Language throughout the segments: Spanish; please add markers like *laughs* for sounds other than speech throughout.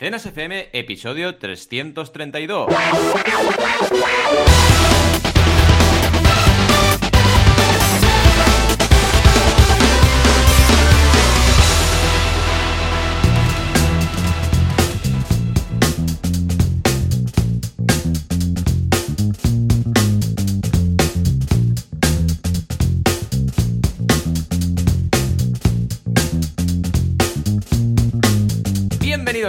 Mecenas FM, episodio 332.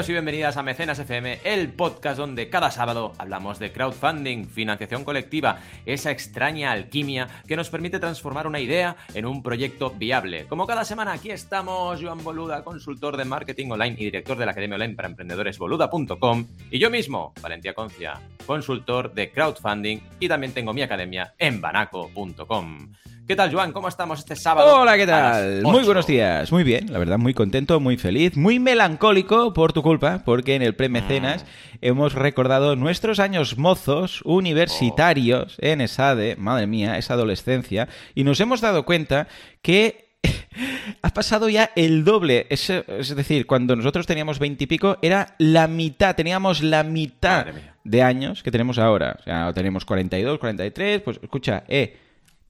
Y bienvenidas a Mecenas FM, el podcast donde cada sábado hablamos de crowdfunding, financiación colectiva, esa extraña alquimia que nos permite transformar una idea en un proyecto viable. Como cada semana, aquí estamos, Joan Boluda, consultor de marketing online y director de la Academia Online para Emprendedores Boluda.com, y yo mismo, Valentía Concia, consultor de crowdfunding y también tengo mi academia en banaco.com. ¿Qué tal, Joan? ¿Cómo estamos este sábado? Hola, ¿qué tal? Muy buenos días. Muy bien, la verdad, muy contento, muy feliz, muy melancólico por tu culpa, porque en el Premecenas mm. hemos recordado nuestros años mozos universitarios oh. en ESADE, madre mía, esa adolescencia, y nos hemos dado cuenta que *laughs* ha pasado ya el doble. Es, es decir, cuando nosotros teníamos veintipico, era la mitad, teníamos la mitad de años que tenemos ahora. O sea, tenemos 42, 43, pues escucha, eh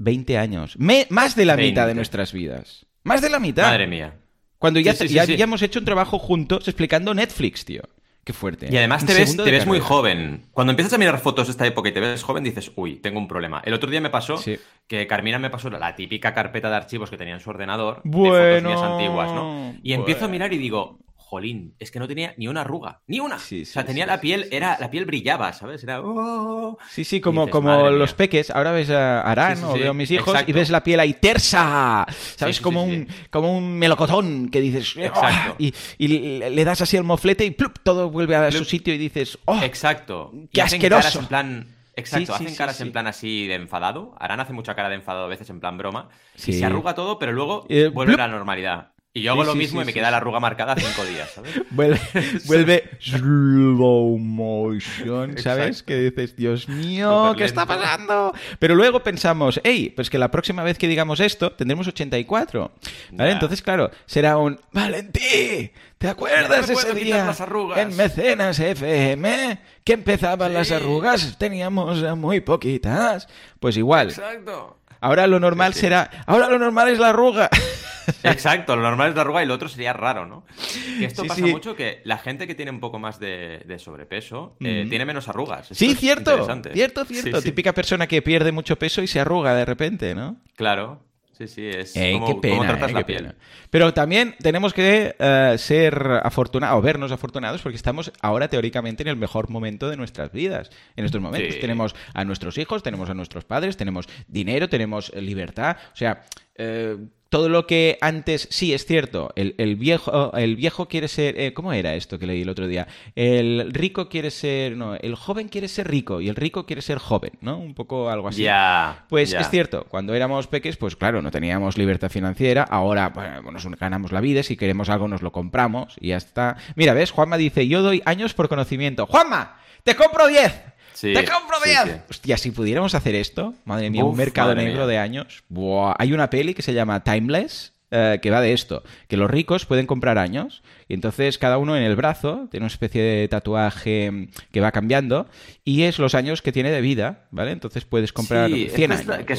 20 años. más de la mitad de nuestras vidas. Más de la mitad. Madre mía. Cuando ya, ya, hemos hecho un trabajo juntos explicando Netflix, tío. Qué fuerte. Y además te ves, te ves muy joven. Cuando empiezas a mirar fotos de esta época y te ves joven, dices, uy, tengo un problema. El otro día me pasó que Carmina me pasó la típica carpeta de archivos que tenía en su ordenador bueno, de fotos mías antiguas, ¿no? Y empiezo a mirar y digo, jolín, es que no tenía ni una arruga, ni una. o sea, tenía la piel, era, la piel brillaba, ¿sabes? Era. Oh". Sí, sí, como, como los peques. Ahora ves a Arán o veo a mis hijos y ves la piel ahí tersa, ¿sabes? como, un, como un melocotón que dices. Oh", Exacto. y, le das así el moflete y ¡plup! todo vuelve a su sitio y dices. ¡Oh! Exacto. ¡Qué asqueroso! en plan. Exacto, hacen caras en plan así de enfadado. Arán hace mucha cara de enfadado a veces en plan broma. Y se arruga todo, pero luego eh, vuelve a la normalidad. Y yo hago lo mismo y me queda la arruga marcada cinco días, ¿sabes? *laughs* Vuelve, *laughs* vuelve slow motion, ¿sabes? Que dices, Dios mío, ¿qué está pasando? Pero luego pensamos, hey, pues que la próxima vez que digamos esto tendremos 84. ¿Vale? Entonces, claro, será un Valentí, ¿te acuerdas ese día las arrugas? en Mecenas FM que empezaban las arrugas? Teníamos muy poquitas. Pues igual. Exacto. Ahora lo normal será, ahora lo normal es la arruga. *laughs* Exacto, lo normal es la arruga y lo otro sería raro, ¿no? Que esto pasa mucho que la gente que tiene un poco más de, sobrepeso eh, tiene menos arrugas. sí, cierto, cierto, cierto. Típica persona que pierde mucho peso y se arruga de repente, ¿no? Claro. Sí, sí, es como, qué pena, tratas la piel. Pero también tenemos que eh, ser afortunados, o vernos afortunados, porque estamos ahora teóricamente en el mejor momento de nuestras vidas. En estos momentos tenemos a nuestros hijos, tenemos a nuestros padres, tenemos dinero, tenemos libertad. O sea, eh, todo lo que antes, sí, es cierto, el, viejo, el viejo quiere ser, eh, ¿cómo era esto que leí el otro día? El rico quiere ser, no, el joven quiere ser rico y el rico quiere ser joven, ¿no? Un poco algo así. Ya. pues es cierto, cuando éramos peques, pues claro, no teníamos libertad financiera, ahora bueno, nos ganamos la vida, si queremos algo nos lo compramos y ya está. Mira, ¿ves? Juanma dice, yo doy años por conocimiento. Juanma, te compro 10. ¡Te compro bien! Hostia, si pudiéramos hacer esto, madre mía, un mercado negro de años. Hay una peli que se llama Timeless, eh, que va de esto, que los ricos pueden comprar años y entonces cada uno en el brazo tiene una especie de tatuaje que va cambiando y es los años que tiene de vida, ¿vale? Entonces puedes comprar 100 años. Que,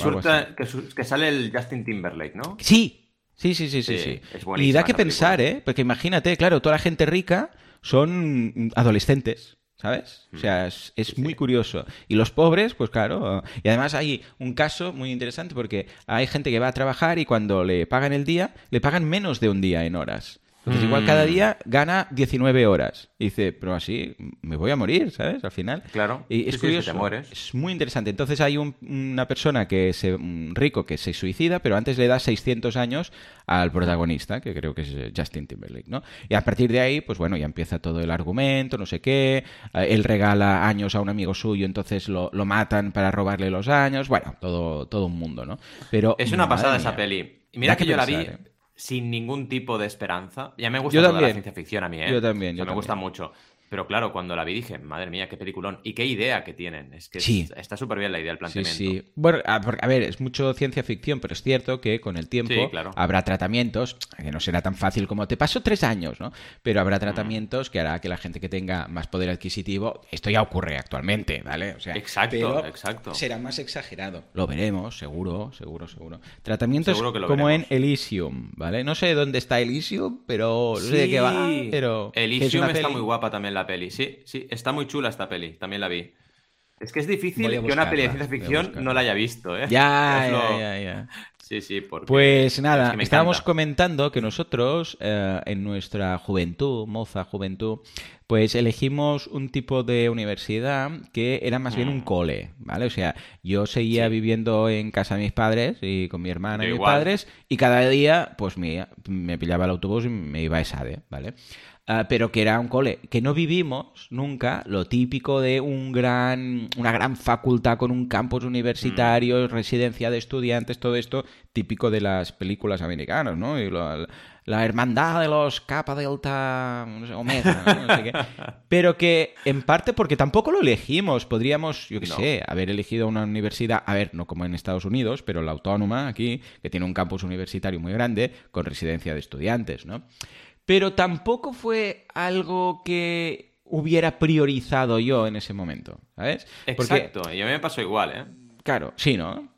que, sale el Justin Timberlake, ¿no? Sí, sí, sí, sí, sí. y da que pensar, ¿eh? Porque imagínate, claro, toda la gente rica son adolescentes. ¿Sabes? O sea, es, es muy curioso. Y los pobres, pues claro. Y además hay un caso muy interesante porque hay gente que va a trabajar y cuando le pagan el día, le pagan menos de un día en horas. Entonces, igual cada mm. día gana 19 horas. Y dice, pero así me voy a morir, ¿sabes? Al final. Claro. Y es curioso. Es muy interesante. Entonces, hay una persona que se, un rico que se suicida, pero antes le da 600 años al protagonista, que creo que es eh, Justin Timberlake, ¿no? Y a partir de ahí, pues bueno, ya empieza todo el argumento, no sé qué. Eh, él regala años a un amigo suyo, entonces lo, lo matan para robarle los años. Bueno, todo, todo un mundo, ¿no? Pero. Es una pasada esa peli. Mira que, yo la vi. ¿eh? Sin ningún tipo de esperanza. Ya me gusta la ciencia ficción a mí, ¿eh? Yo también. me gusta mucho. Pero claro, cuando la vi dije, madre mía, qué peliculón. Y qué idea que tienen. Es que Sí. es- está súper bien la idea, el Sí, planteamiento. sí. Bueno, a, por- a ver, es mucho ciencia ficción, pero es cierto que con el tiempo Sí, claro. habrá tratamientos, que no será tan fácil como te pasó tres años, ¿no? Pero habrá tratamientos que hará que la gente que tenga más poder adquisitivo, esto ya ocurre actualmente, ¿vale? O sea, Exacto, pero exacto. Será más exagerado. Lo veremos, seguro, seguro, seguro. Tratamientos Seguro como veremos. en Elysium, ¿vale? No sé dónde está Elysium, pero no sé de qué va, Sí. pero... es Elysium está peli- muy guapa también la peli. Sí, sí, está muy chula esta peli. También la vi. Es que es difícil Voy a que una peli de buscarla, ciencia ficción buscarla. no la haya visto, ¿eh? Ya, *laughs* Es ya, lo- ya, ya. Sí, sí, porque... Pues es nada, que me estábamos encanta. comentando que nosotros eh, en nuestra juventud, moza juventud, pues elegimos un tipo de universidad que era más bien un Mm. cole, ¿vale? O sea, yo seguía Sí. viviendo en casa de mis padres y con mi hermana y Yo mis igual. padres y cada día pues me, me pillaba el autobús y me iba a ESADE, ¿vale? Ah, pero que era un cole, que no vivimos nunca lo típico de un gran, una gran facultad con un campus universitario, residencia de estudiantes, todo esto típico de las películas americanas, ¿no? Y lo- la hermandad de los Kappa Delta no sé, Omega, ¿no? No sé qué. *laughs* Pero que en parte porque tampoco lo elegimos, podríamos, yo qué No. sé, haber elegido una universidad, a ver, no como en Estados Unidos, pero la autónoma aquí, que tiene un campus universitario muy grande con residencia de estudiantes, ¿no? Pero tampoco fue algo que hubiera priorizado yo en ese momento, ¿sabes? Porque, Exacto, y a mí me pasó igual, ¿eh? claro, sí, ¿no?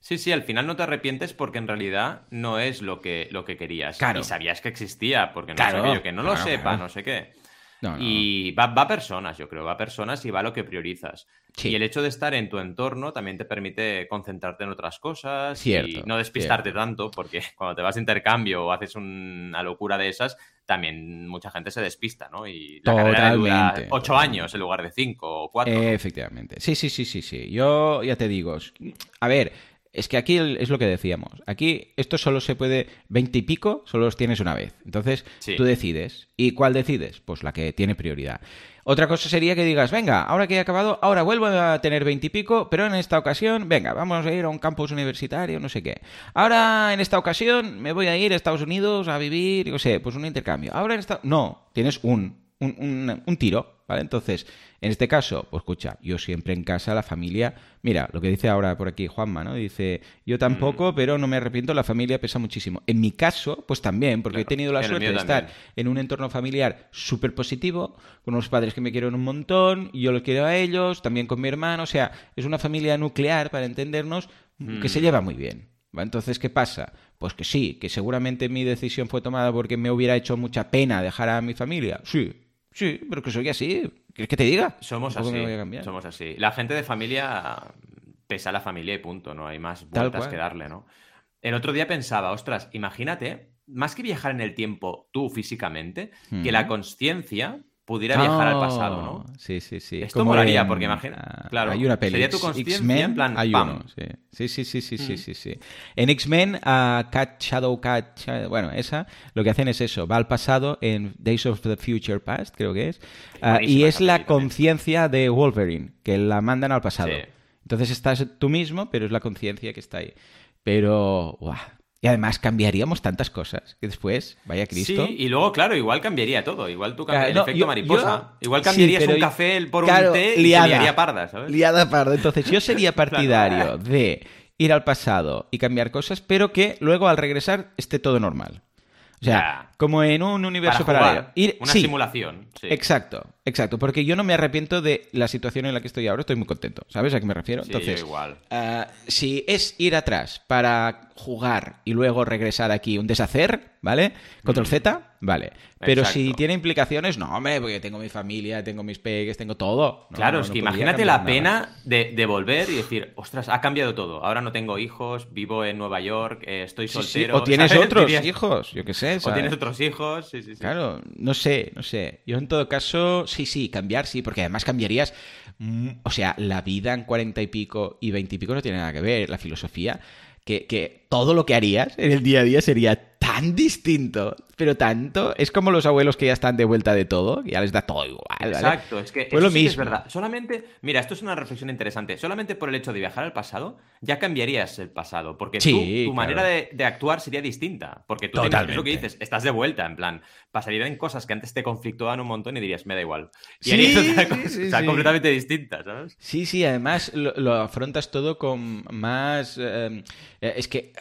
Sí, sí, al final no te arrepientes porque en realidad no es lo que, lo que querías. Claro. Y sabías que existía, porque no Claro, aquello que no lo sepa, no sé qué. No, no, Y va, va a personas, yo creo, va a personas y va a lo que priorizas. Sí. Y el hecho de estar en tu entorno también te permite concentrarte en otras cosas Cierto, y no despistarte tanto, porque *laughs* cuando te vas a intercambio o haces una locura de esas, también mucha gente se despista, ¿no? Y la carrera dura Totalmente, ocho totalmente. años en lugar de cinco o cuatro. Efectivamente. Sí, sí, sí, sí, sí. Yo ya te digo. A ver, es que aquí es lo que decíamos. Aquí esto solo se puede. Veinte y pico solo los tienes una vez. Entonces Sí. tú decides. ¿Y cuál decides? Pues la que tiene prioridad. Otra cosa sería que digas, venga, ahora que he acabado, ahora vuelvo a tener veintipico, pero en esta ocasión, venga, vamos a ir a un campus universitario, no sé qué. Ahora, en esta ocasión, me voy a ir a Estados Unidos a vivir, yo sé, pues un intercambio. Ahora en esta... No, tienes un, un, un- un tiro, ¿vale? Entonces, en este caso, pues escucha, yo siempre en casa, la familia, mira, lo que dice ahora por aquí Juanma, ¿no? Dice, yo Mm. tampoco, pero no me arrepiento, la familia pesa muchísimo. En mi caso, pues también, porque he tenido la suerte de estar también. en un entorno familiar súper positivo, con unos padres que me quieren un montón, y yo los quiero a ellos, también con mi hermano, o sea, es una familia nuclear, para entendernos, que se lleva muy bien. ¿va? Entonces, ¿qué pasa? Pues que sí, que seguramente mi decisión fue tomada porque me hubiera hecho mucha pena dejar a mi familia. Sí, sí, pero que soy así. ¿Quieres que te diga? Somos así. me voy a cambiar. Somos así. La gente de familia pesa la familia y punto. No hay más vueltas que darle, ¿no? El otro día pensaba, ostras, imagínate, más que viajar en el tiempo tú físicamente, que la conciencia pudiera viajar al pasado, ¿no? Sí, sí, sí. Esto Como molaría, en- porque imagina- ah, claro, Hay una peli. sería tu X-Men, en plan, hay uno, sí. Sí, sí, sí, sí, sí, Mm. sí, sí. En X-Men, a Cat Shadow Cat, Shadow- bueno, esa, lo que hacen es eso, va al pasado en Days of the Future Past, creo que es, ah, y es la conciencia de Wolverine, que la mandan al pasado. Sí. Entonces estás tú mismo, pero es la conciencia que está ahí. Pero, guau. Y además cambiaríamos tantas cosas que después, vaya Cristo. Sí, y luego, claro, igual cambiaría todo. Igual tú Claro, no, el efecto yo- mariposa. yo- igual sí, cambiarías pero un café por claro, un té y liada. te liaría parda, ¿sabes? Liada parda. Entonces, yo sería *laughs* partidario de ir al pasado y cambiar cosas, pero que luego al regresar esté todo normal. O sea, Ya. como en un universo Para paralelo. Ir, Una sí, simulación. sí. Exacto, exacto. Porque yo no me arrepiento de la situación en la que estoy ahora. Estoy muy contento. ¿Sabes a qué me refiero? Sí, Entonces, yo igual. ah, si es ir atrás para jugar y luego regresar aquí un deshacer, ¿vale? Control Z, vale. Pero si Mm. Tiene implicaciones, no, hombre, porque tengo mi familia, tengo mis pegues, tengo todo. No, Claro, no, es que imagínate la pena de, de volver y decir, ostras, ha cambiado todo. Ahora no tengo hijos, vivo en Nueva York, eh, estoy Sí, sí, soltero. O *laughs* tienes ¿sabes? otros Dirías- hijos, yo qué sé. O tienes otros hijos, sí, sí, sí. Claro, no sé, no sé. Yo en todo caso, sí, sí, cambiar sí, porque además cambiarías, mm, o sea, la vida en cuarenta y pico y veinte y pico no tiene nada que ver, la filosofía, que, que todo lo que harías en el día a día sería tan distinto, pero tanto. Es como los abuelos que ya están de vuelta de todo, ya les da todo igual. ¿vale? Exacto, es que Pues eso lo sí que es mismo. verdad. Solamente, mira, esto es una reflexión interesante. Solamente por el hecho de viajar al pasado, ya cambiarías el pasado. Porque Sí, tú- tu claro. manera de, de actuar sería distinta. Porque tú tienes- es lo que Totalmente. dices, estás de vuelta, en plan, pasarían cosas que antes te conflictuaban un montón y dirías, me da igual. Y Sí, harías *laughs* otra sí, cosa, sí, o sea, sí. completamente distinta, ¿sabes? Sí, sí, además lo, lo afrontas todo con más... eh, eh, es que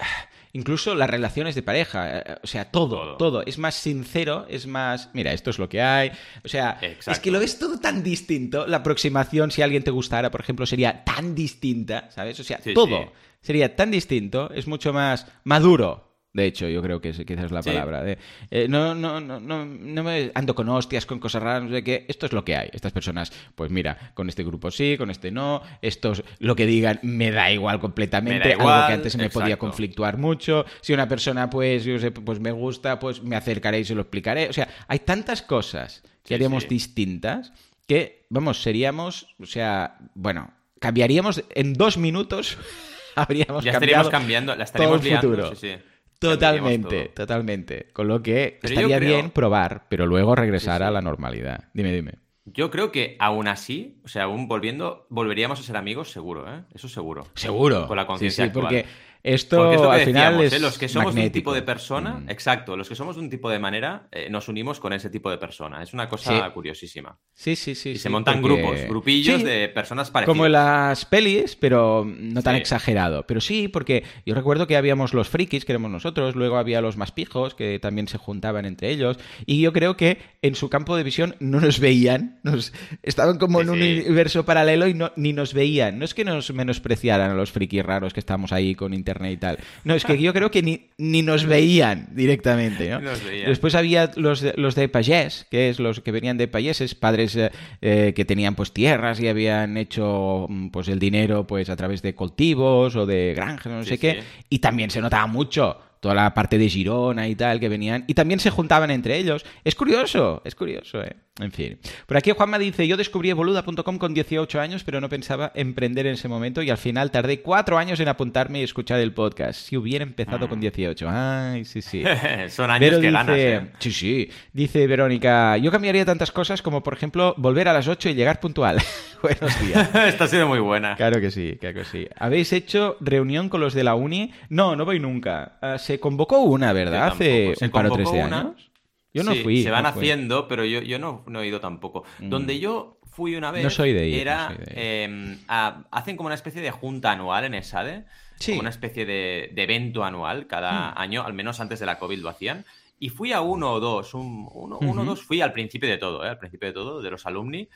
incluso las relaciones de pareja, eh, o sea, todo, todo, Todo. es más sincero, es más... Mira, esto es lo que hay. O sea, es que lo ves todo tan distinto. La aproximación, si alguien te gustara, por ejemplo, sería tan distinta, ¿sabes? O sea, Sí, todo sí. sería tan distinto, es mucho más maduro. De hecho, yo creo que es, quizás es la Sí. palabra. de, eh, no, no, no, no, no me ando con hostias, con cosas raras, no sé qué. Esto es lo que hay. Estas personas, pues mira, con este grupo sí, con este no. Estos, lo que digan, me da igual completamente. Me da algo que antes me podía conflictuar mucho. Si una persona, pues, yo sé, pues me gusta, pues me acercaré y se lo explicaré. O sea, hay tantas cosas que Sí, haríamos sí. distintas que, vamos, seríamos, o sea, bueno, cambiaríamos en dos minutos. *laughs* Habríamos Ya cambiado estaríamos cambiando, la estaríamos el liando, futuro. sí, sí. Totalmente, totalmente. Con lo que Pero estaría creo- bien probar, pero luego regresar Sí, sí. a la normalidad. Dime, dime. Yo creo que aún así, o sea, aún volviendo, volveríamos a ser amigos seguro, ¿eh? Eso seguro. Seguro. Con la conciencia Sí, sí, actual. porque esto es lo que al final decíamos, es ¿eh? los que somos de un tipo de persona, Mm. exacto, los que somos de un tipo de manera, eh, nos unimos con ese tipo de persona. Es una cosa Sí. curiosísima. Sí, sí, sí. Y sí, se montan porque- grupos, grupillos Sí, de personas parecidas. Como en las pelis, pero no tan exagerado. Pero sí, porque yo recuerdo que habíamos los frikis, que éramos nosotros, luego había los más pijos, que también se juntaban entre ellos, y yo creo que en su campo de visión no nos veían, nos estaban como en un universo paralelo y no, ni nos veían. No es que nos menospreciaran a los frikis raros que estamos ahí con internet y tal. No, es que yo creo que ni, ni nos veían directamente, ¿no? Ni nos veían. Después había los de, los de payés, que es los que venían de payeses, padres eh, eh, que tenían pues tierras y habían hecho mm, pues el dinero pues a través de cultivos o de granjas, no Sí, sé qué, y también se notaba mucho toda la parte de Girona y tal que venían y también se juntaban entre ellos. Es curioso, es curioso, ¿eh? En fin. Por aquí Juanma dice, yo descubrí evoluda.com con 18 años, pero no pensaba emprender en ese momento y al final tardé cuatro años en apuntarme y escuchar el podcast. Si hubiera empezado con 18. Ay, sí, sí. *laughs* Son años Vero que dice, ganas, ¿eh? Sí, sí. Dice Verónica, yo cambiaría tantas cosas como, por ejemplo, volver a las 8 y llegar puntual. *laughs* Buenos días. *laughs* Esta ha sido muy buena. Claro que sí, claro que sí. ¿Habéis hecho reunión con los de la uni? No, no voy nunca. Ah, se convocó una, ¿verdad? Hace un par o tres de años. Yo no Sí, fui. Se van no fui. haciendo, pero yo, yo no, no he ido tampoco. Donde yo fui una vez No soy de ir, era... no soy de ir. eh, a- hacen como una especie de junta anual en ESADE. Sí. Como una especie de, de evento anual cada año, al menos antes de la COVID lo hacían. Y fui a uno o dos, un- uno, uno o dos fui al principio de todo, ¿eh? al principio de todo, de los alumni,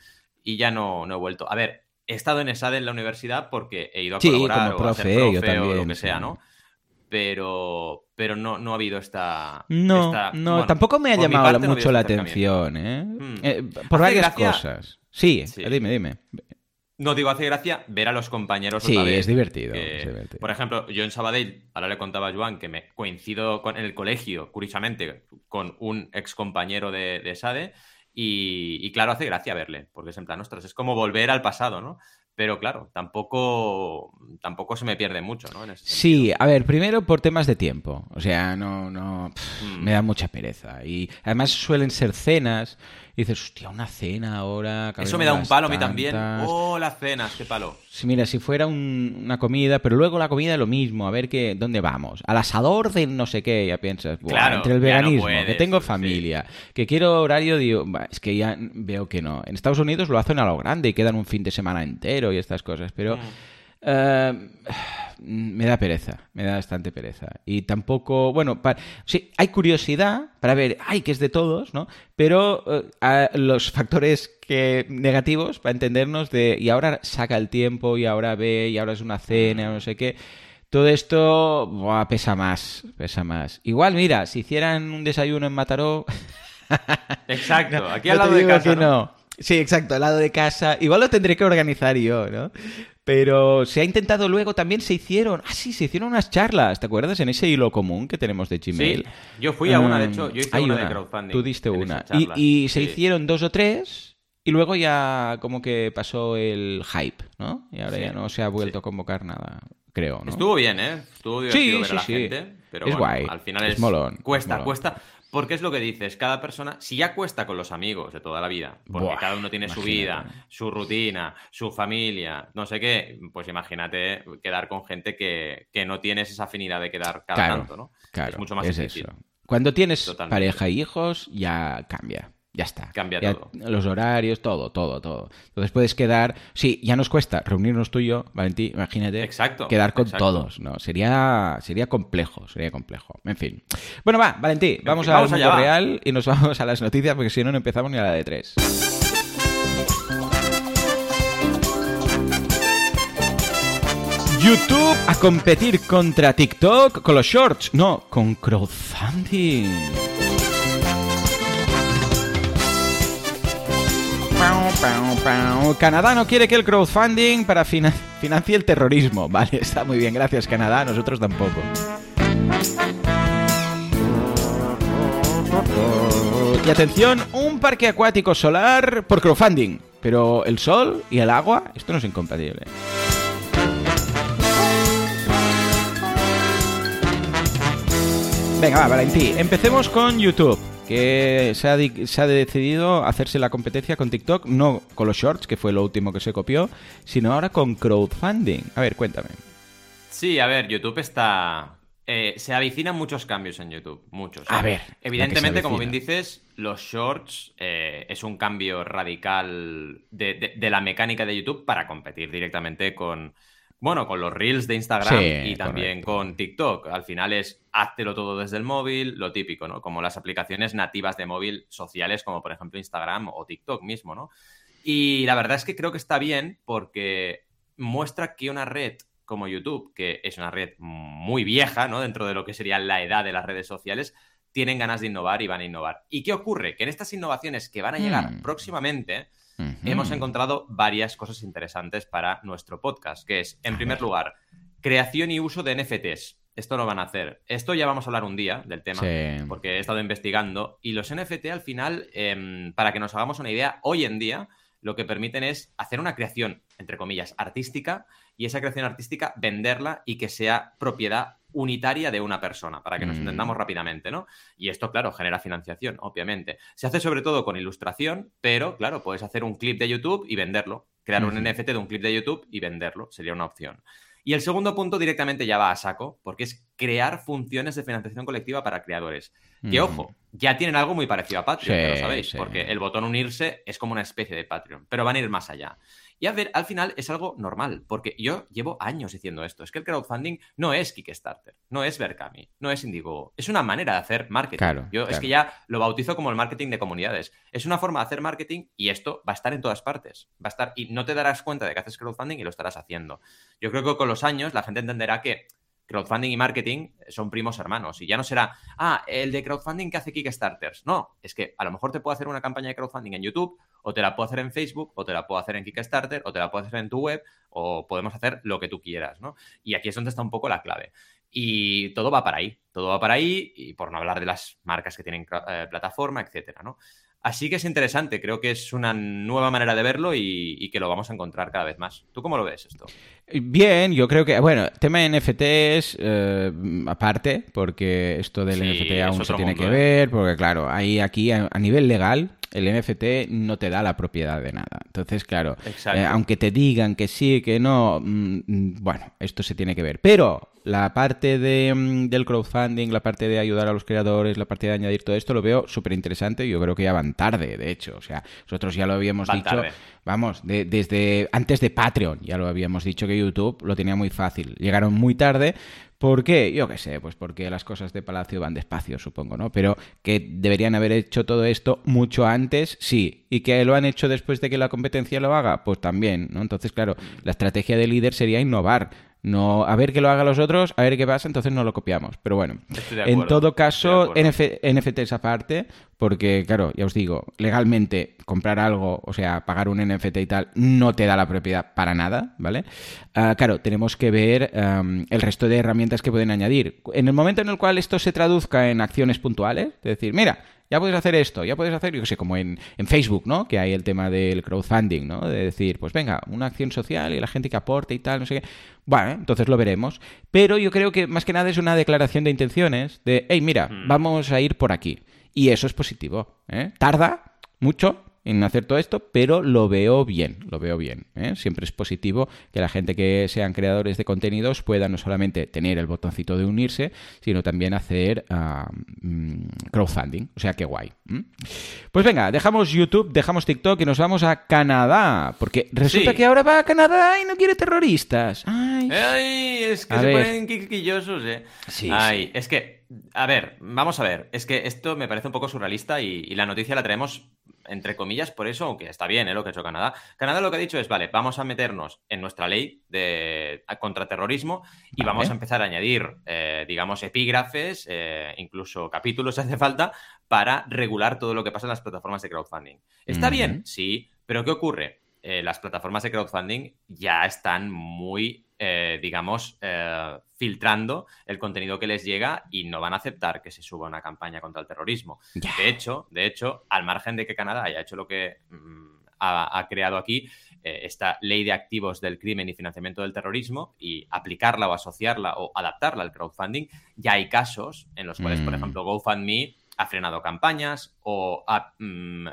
y ya no, no he vuelto. A ver, he estado en ESADE en la universidad porque he ido a Sí, colaborar como o a ser profe, yo profe o lo que sea. ¿no? Pero, pero no, no ha habido esta... No, esta- no, bueno, tampoco me ha llamado parte mucho la este atención, ¿eh? Mm. Eh, por Hace varias gracia- cosas. Sí, Sí. dime, dime. No digo, hace gracia ver a los compañeros Sí, otra vez, es divertido, que, es divertido. Por ejemplo, yo en Sabadell, ahora le contaba a Joan que me coincido con, en el colegio, curiosamente, con un ex compañero de, de SADE, y, y claro, hace gracia verle, porque es en plan, ostras, es como volver al pasado, ¿no? Pero claro, tampoco, tampoco se me pierde mucho, ¿no? En Sí, a ver, primero por temas de tiempo. O sea, no, no, pff, Mm. me da mucha pereza. Y además suelen ser cenas. Y dices, hostia, una cena ahora. Eso me da un palo a mí también. tantas". Oh, las cenas, qué palo. Sí, mira, si fuera un- una comida, pero luego la comida es lo mismo, a ver qué, dónde vamos. Al asador de no sé qué, ya piensas, "Buah, Claro, entre el no veganismo, que tengo sí. familia, que quiero horario, digo, "Bah, es que ya veo que no. En Estados Unidos lo hacen a lo grande y quedan un fin de semana entero y estas cosas, pero eh, me da pereza, me da bastante pereza. Y tampoco, bueno, sí, hay curiosidad para ver, ay, que es de todos, ¿no? Pero eh, a- los factores que negativos para entendernos de, y ahora saca el tiempo, y ahora ve, y ahora es una cena, no sé qué. Todo esto buah, pesa más, pesa más. Igual, mira, si hicieran un desayuno en Mataró, *laughs* Exacto, aquí al lado de casa. Sí, exacto, al lado de casa. Igual lo tendré que organizar yo, ¿no? Pero se ha intentado luego, también se hicieron, ah, sí, se hicieron unas charlas, ¿te acuerdas? En ese hilo común que tenemos de Gmail. Sí, yo fui a una, de hecho, yo hice hay una, de crowdfunding. Tú diste una. Y, se Sí. hicieron dos o tres y luego ya como que pasó el hype, ¿no? Y ahora Sí, ya no se ha vuelto sí. a convocar nada. creo. ¿no? Estuvo bien, ¿eh? Estuvo divertido ver a la gente. Pero es guay. Al final es, es, molón. Cuesta, molón. cuesta. Porque es lo que dices, cada persona, si ya cuesta con los amigos de toda la vida, porque Buah, cada uno tiene su vida, su rutina, su familia, no sé qué, pues imagínate quedar con gente que, que no tienes esa afinidad de quedar cada Claro, tanto, ¿no? Claro, es mucho más es difícil. eso. Cuando tienes Totalmente. pareja y hijos, ya cambia. Ya está. Cambia Ya todo. Los horarios, todo, todo, todo. Entonces puedes quedar. Sí, ya nos cuesta reunirnos tú y yo, Valentín, imagínate. Exacto, Quedar con exacto. todos, ¿no? Sería, sería complejo, sería complejo. En fin. Bueno, va, Valentín, vamos fin, al vamos mundo real y nos *laughs* vamos a las noticias porque si no, no empezamos ni a la de tres. YouTube a competir contra TikTok con los shorts, no, con crowdfunding. Canadá no quiere que el crowdfunding para fina- financie el terrorismo. Vale, está muy bien, gracias Canadá, nosotros tampoco. Y atención, un parque acuático solar por crowdfunding. Pero el sol y el agua, esto no es incompatible. Venga, va, Valentí. Empecemos con YouTube, que se ha, se ha decidido hacerse la competencia con TikTok, no con los shorts, que fue lo último que se copió, sino ahora con crowdfunding. A ver, cuéntame. Sí, a ver, YouTube está. eh, se avecinan muchos cambios en YouTube, muchos. A ver, Evidentemente, como bien dices, los shorts eh, es un cambio radical de, de- de la mecánica de YouTube para competir directamente con. Bueno, con los reels de Instagram Sí, y también correcto. con TikTok. Al final es háztelo todo desde el móvil, lo típico, ¿no? Como las aplicaciones nativas de móvil sociales, como por ejemplo Instagram o TikTok mismo, ¿no? Y la verdad es que creo que está bien porque muestra que una red como YouTube, que es una red muy vieja, ¿no? Dentro de lo que sería la edad de las redes sociales, tienen ganas de innovar y van a innovar. ¿Y qué ocurre? Que en estas innovaciones que van a llegar Hmm. próximamente, Hemos encontrado varias cosas interesantes para nuestro podcast, que es, en A primer ver. lugar, creación y uso de NFTs. Esto lo van a hacer. Esto ya vamos a hablar un día del tema Sí. porque he estado investigando y los NFT al final, em, para que nos hagamos una idea, hoy en día lo que permiten es hacer una creación, entre comillas, artística y esa creación artística venderla y que sea propiedad unitaria de una persona, para que nos Mm. entendamos rápidamente, ¿no? Y esto, claro, genera financiación, obviamente. Se hace sobre todo con ilustración, pero, claro, puedes hacer un clip de YouTube y venderlo. Crear un. NFT de un clip de YouTube y venderlo, sería una opción. Y el segundo punto directamente ya va a saco, porque es crear funciones de financiación colectiva para creadores. Que ojo, ya tienen algo muy parecido a Patreon, Sí, ya lo sabéis, sí. porque el botón unirse es como una especie de Patreon, pero van a ir más allá. Y a ver, al final es algo normal, porque yo llevo años diciendo esto, es que el crowdfunding no es Kickstarter, no es Berkami, no es Indiegogo, es una manera de hacer marketing. Claro, yo es claro. que ya lo bautizo como el marketing de comunidades. Es una forma de hacer marketing y esto va a estar en todas partes, va a estar y no te darás cuenta de que haces crowdfunding y lo estarás haciendo. Yo creo que con los años la gente entenderá que crowdfunding y marketing son primos hermanos y ya no será, ah, el de crowdfunding que hace Kickstarters. No, es que a lo mejor te puedo hacer una campaña de crowdfunding en YouTube o te la puedo hacer en Facebook o te la puedo hacer en Kickstarter o te la puedo hacer en tu web o podemos hacer lo que tú quieras, ¿no? Y aquí es donde está un poco la clave. Y todo va para ahí, todo va para ahí y por no hablar de las marcas que tienen eh, plataforma, etcétera, ¿no? Así que es interesante, creo que es una nueva manera de verlo y, y, que lo vamos a encontrar cada vez más. ¿Tú cómo lo ves esto? Bien, yo creo que, bueno, tema de NFTs eh, aparte, porque esto del Sí, NFT aún se tiene mundo, que ¿eh? ver, porque claro, ahí aquí a, a nivel legal el NFT no te da la propiedad de nada. Entonces, claro, eh, aunque te digan que sí, que no, mm, mm, bueno, esto se tiene que ver. Pero la parte de, mm, del crowdfunding, la parte de ayudar a los creadores, la parte de añadir todo esto, lo veo súper interesante. Yo creo que ya van tarde, de hecho. O sea, nosotros ya lo habíamos Van dicho. tarde. Vamos, de- desde antes de Patreon ya lo habíamos dicho que YouTube lo tenía muy fácil. Llegaron muy tarde. ¿Por qué? Yo qué sé, pues porque las cosas de Palacio van despacio, supongo, ¿no? Pero que deberían haber hecho todo esto mucho antes, sí. Y que lo han hecho después de que la competencia lo haga, pues también, ¿no? Entonces, claro, la estrategia de líder sería innovar. No, a ver que lo hagan los otros, a ver qué pasa, entonces no lo copiamos. Pero bueno, en todo caso. NF NFTs aparte, porque claro, ya os digo, legalmente comprar algo, o sea, pagar un NFT y tal, no te da la propiedad para nada, ¿vale? Ah, claro, tenemos que ver el resto de herramientas que pueden añadir. En el momento en el cual esto se traduzca en acciones puntuales, es decir, mira, ya puedes hacer esto, ya puedes hacer, yo qué sé, como en, en Facebook, ¿no? Que hay el tema del crowdfunding, ¿no? De decir, pues venga, una acción social y la gente que aporte y tal, no sé qué. Bueno, entonces lo veremos. Pero yo creo que más que nada es una declaración de intenciones de, hey, mira, mm. vamos a ir por aquí. Y eso es positivo. ¿eh? Tarda mucho, en hacer todo esto, pero lo veo bien, lo veo bien. ¿eh? Siempre es positivo que la gente que sean creadores de contenidos pueda no solamente tener el botoncito de unirse, sino también hacer ah, mm, crowdfunding. O sea, qué guay. Pues venga, dejamos YouTube, dejamos TikTok y nos vamos a Canadá, porque resulta que ahora va a Canadá y no quiere terroristas. Ay, es que se ponen quiquillosos, ¿eh? Sí, Ay, es que a ver, vamos a ver. Es que esto me parece un poco surrealista y, la noticia la traemos entre comillas por eso, aunque está bien ¿eh? lo que ha hecho Canadá. Canadá lo que ha dicho es, vale, vamos a meternos en nuestra ley de contraterrorismo y vamos a empezar a añadir, eh, digamos, epígrafes, eh, incluso capítulos *laughs* si hace falta, para regular todo lo que pasa en las plataformas de crowdfunding. ¿Está bien? Sí, pero ¿qué ocurre? las plataformas de crowdfunding ya están muy eh, digamos, eh, filtrando el contenido que les llega y no van a aceptar que se suba una campaña contra el terrorismo. De hecho, de hecho, al margen de que Canadá haya hecho lo que mm, ha, creado aquí, eh, esta ley de activos del crimen y financiamiento del terrorismo y aplicarla o asociarla o adaptarla al crowdfunding, ya hay casos en los cuales, por mm. ejemplo, GoFundMe ha frenado campañas o ha, mm,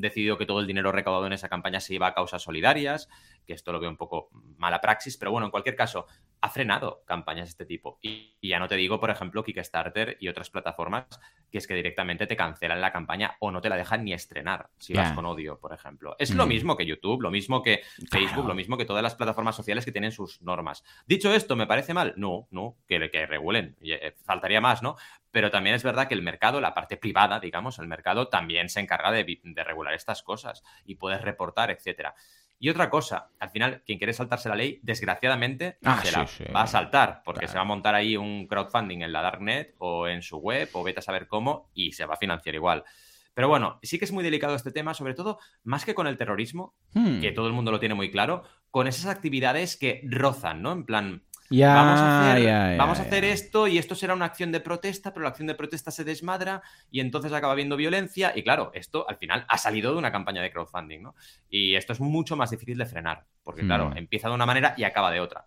decidido que todo el dinero recaudado en esa campaña se iba a causas solidarias, que esto lo veo un poco mala praxis, pero bueno, en cualquier caso, ha frenado campañas de este tipo. Y, ya no te digo, por ejemplo, Kickstarter y otras plataformas que es que directamente te cancelan la campaña o no te la dejan ni estrenar si vas con odio, por ejemplo. Es lo mm. mismo que YouTube, lo mismo que Facebook, lo mismo que todas las plataformas sociales que tienen sus normas. Dicho esto, ¿me parece mal? No, no, que, que regulen. Eh, faltaría más, ¿no? Pero también es verdad que el mercado, la parte privada, digamos, el mercado también se encarga de, de regular estas cosas y puedes reportar, etcétera. Y otra cosa, al final, quien quiere saltarse la ley, desgraciadamente, ah, se la va a saltar, porque se va a montar ahí un crowdfunding en la Darknet o en su web, o vete a saber cómo, y se va a financiar igual. Pero bueno, sí que es muy delicado este tema, sobre todo, más que con el terrorismo, hmm. que todo el mundo lo tiene muy claro, con esas actividades que rozan, ¿no? En plan, vamos a hacer, esto y esto será una acción de protesta, pero la acción de protesta se desmadra y entonces acaba habiendo violencia. Y claro, esto al final ha salido de una campaña de crowdfunding, ¿no? Y esto es mucho más difícil de frenar, porque claro, hmm. empieza de una manera y acaba de otra.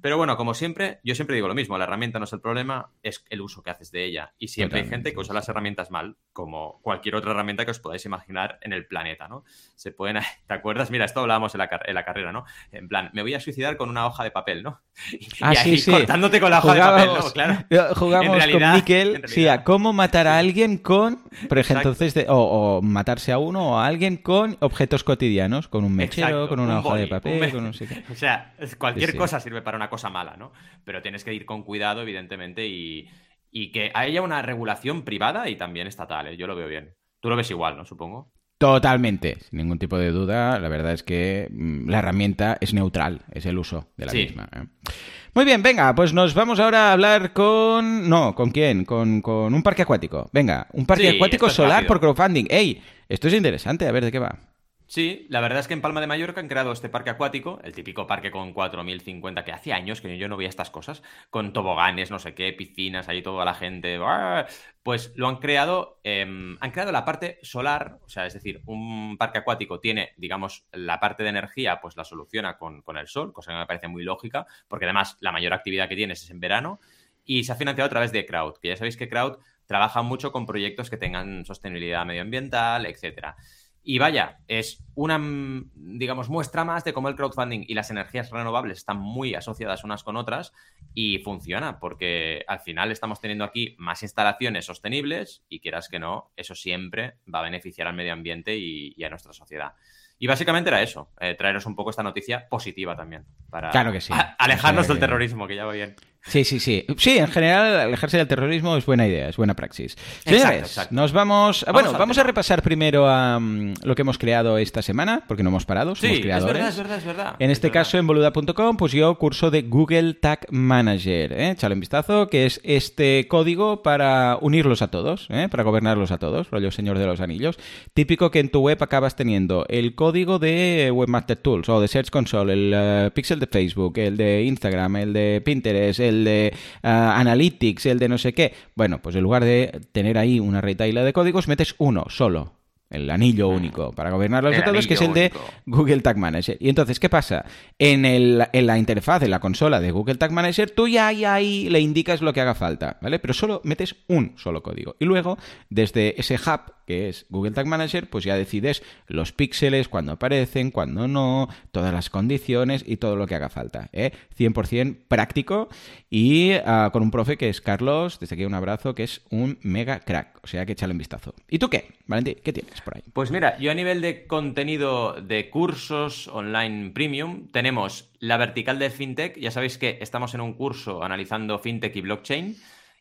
Pero bueno, como siempre, yo siempre digo lo mismo, la herramienta no es el problema, es el uso que haces de ella. Y siempre hay gente que usa las herramientas mal, como cualquier otra herramienta que os podáis imaginar en el planeta, ¿no? Se pueden, *laughs* ¿te acuerdas? Mira, esto hablábamos en la, en la carrera, ¿no? En plan, me voy a suicidar con una hoja de papel, ¿no? *laughs* Y, ah, ahí cortándote con la hoja de papel, ¿no? Claro. *laughs* Jugamos con Miquel, sí, a cómo matar a alguien con, por ejemplo, entonces, o, matarse a uno o a alguien con objetos cotidianos, con un mechero, con una hoja de papel, con un... O sea, cualquier cosa sirve para una cosa mala, ¿no? Pero tienes que ir con cuidado, evidentemente, y, que haya una regulación privada y también estatal, ¿eh? yo lo veo bien. Tú lo ves igual, ¿no? Supongo. Totalmente, sin ningún tipo de duda. La verdad es que mm, la herramienta es neutral, es el uso de la misma. ¿eh? Muy bien, venga, pues nos vamos ahora a hablar con... No, ¿con quién? Con, un parque acuático. Venga, un parque acuático solar por crowdfunding. ¡Ey! Esto es interesante, a ver de qué va. Sí, la verdad es que en Palma de Mallorca han creado este parque acuático, el típico parque con 4.050, que hace años que yo no veía estas cosas, con toboganes, no sé qué, piscinas, ahí toda la gente. Pues lo han creado, em, han creado la parte solar, o sea, es decir, un parque acuático tiene, digamos, la parte de energía, pues la soluciona con, el sol, cosa que me parece muy lógica, porque además la mayor actividad que tienes es en verano, y se ha financiado a través de Crowd, que ya sabéis que Crowd trabaja mucho con proyectos que tengan sostenibilidad medioambiental, etcétera. Y vaya, es una, mm, digamos, muestra más de cómo el crowdfunding y las energías renovables están muy asociadas unas con otras y funciona, porque al final estamos teniendo aquí más instalaciones sostenibles y quieras que no, eso siempre va a beneficiar al medio ambiente y, a nuestra sociedad. Y básicamente era eso, eh, traeros un poco esta noticia positiva también, para claro que sí. alejarnos del terrorismo, que ya va bien. Sí, sí, sí. Sí, en general, alejarse del terrorismo es buena idea, es buena praxis. Señores, nos vamos. bueno, vamos a repasar primero a, mm, lo que hemos creado esta semana, porque no hemos parado, somos creadores. Es verdad, es verdad, En este caso, en boluda.com, pues yo curso de Google Tag Manager. ¿eh? Echale un vistazo, que es este código para unirlos a todos, ¿eh? para gobernarlos a todos, rollo Señor de los Anillos. Típico que en tu web acabas teniendo el código de Webmaster Tools o de Search Console, el uh, pixel de Facebook, el de Instagram, el de Pinterest, el el de ah, Analytics, el de no sé qué. Bueno, pues en lugar de tener ahí una retaila de códigos, metes uno solo el anillo mm. único para gobernar los datos, que es el de Google Tag Manager. Y entonces, ¿qué pasa? En, el, en la interfaz, en la consola de Google Tag Manager, tú ya ahí, le indicas lo que haga falta, ¿vale? Pero solo metes un solo código. Y luego, desde ese hub que es Google Tag Manager, pues ya decides los píxeles, cuando aparecen, cuando no, todas las condiciones y todo lo que haga falta. ¿eh? 100% práctico y ah, con un profe que es Carlos, desde aquí un abrazo, que es un mega crack. O sea que échale un vistazo. ¿Y tú qué, Valentín? ¿Qué tienes Pues mira, yo a nivel de contenido de cursos online premium, tenemos la vertical de FinTech. Ya sabéis que estamos en un curso analizando FinTech y blockchain.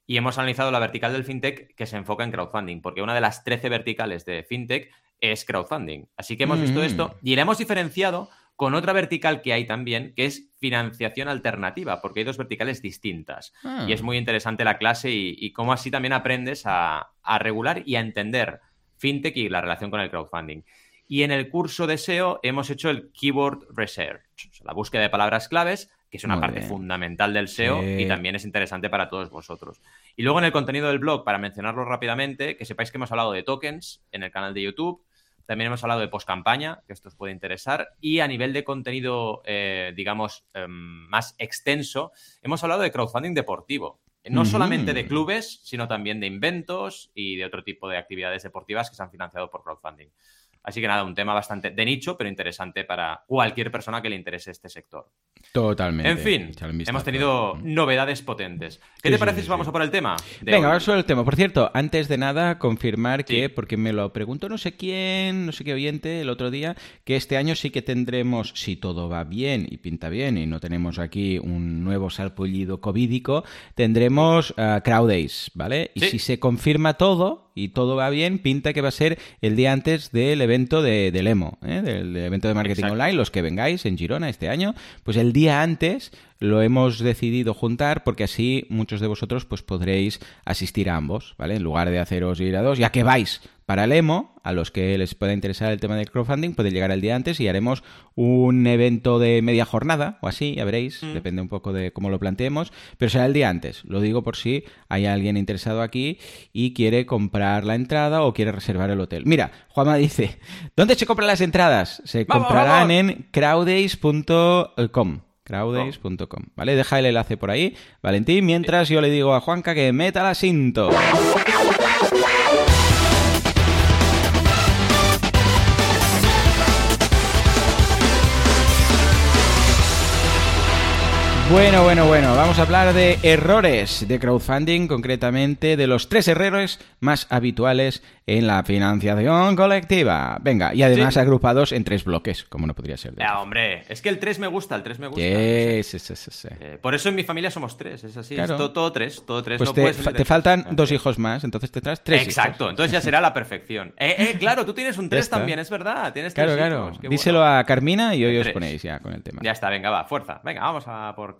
Y hemos analizado la vertical del fintech que se enfoca en crowdfunding, porque una de las 13 verticales de fintech es crowdfunding. Así que hemos visto mm. esto y la hemos diferenciado con otra vertical que hay también, que es financiación alternativa, porque hay dos verticales distintas. Ah. Y es muy interesante la clase y, cómo así también aprendes a, regular y a entender fintech y la relación con el crowdfunding. Y en el curso de SEO hemos hecho el Keyword Research, la búsqueda de palabras claves que es una parte fundamental del SEO y también es interesante para todos vosotros. Y luego en el contenido del blog, para mencionarlo rápidamente, que sepáis que hemos hablado de tokens en el canal de YouTube, también hemos hablado de post-campaña, que esto os puede interesar, y a nivel de contenido, eh, digamos, em, más extenso, hemos hablado de crowdfunding deportivo. No solamente de clubes, sino también de inventos y de otro tipo de actividades deportivas que se han financiado por crowdfunding. Así que nada, un tema bastante de nicho, pero interesante para cualquier persona que le interese este sector. Totalmente. En fin, hemos tenido novedades potentes. ¿Qué te parece si vamos a por el tema? Venga, vamos a el tema. Por cierto, antes de nada, confirmar que, porque me lo preguntó no sé quién, no sé qué oyente el otro día, que este año sí que tendremos, si todo va bien y pinta bien y no tenemos aquí un nuevo salpullido covídico, tendremos uh, Crowd Days, ¿vale? Y si se confirma todo, y todo va bien, pinta que va a ser el día antes del evento de, del EMO, ¿eh? del, evento de marketing online, los que vengáis en Girona este año, pues el día antes lo hemos decidido juntar porque así muchos de vosotros pues podréis asistir a ambos, ¿vale? En lugar de haceros ir a dos, ya que vais para el EMO, a los que les pueda interesar el tema del crowdfunding, pueden llegar el día antes y haremos un evento de media jornada o así, ya veréis, mm. depende un poco de cómo lo planteemos, pero será el día antes. Lo digo por si hay alguien interesado aquí y quiere comprar la entrada o quiere reservar el hotel. Mira, Juanma dice, ¿dónde se compran las entradas? Se comprarán en crowdays.com crowdays.com, ¿vale? Deja el enlace por ahí, Valentín, mientras yo le digo a Juanca que meta la cinto. Bueno, bueno, bueno, vamos a hablar de errores de crowdfunding, concretamente de los tres errores más habituales en la financiación colectiva. Venga, y además agrupados en tres bloques, como no podría ser. Ya, hombre, es que el tres me gusta, el tres me gusta. Sí, sí, sí, eh, por eso en mi familia somos tres, es así, todo, tres, todo tres. Pues te, faltan dos hijos más, entonces te traes tres Exacto, entonces ya será la perfección. *laughs* Eh, eh, claro, tú tienes un tres también, es verdad, tienes Claro, claro, díselo a Carmina y hoy os ponéis ya con el tema. Ya está, venga, va, fuerza, venga, vamos a por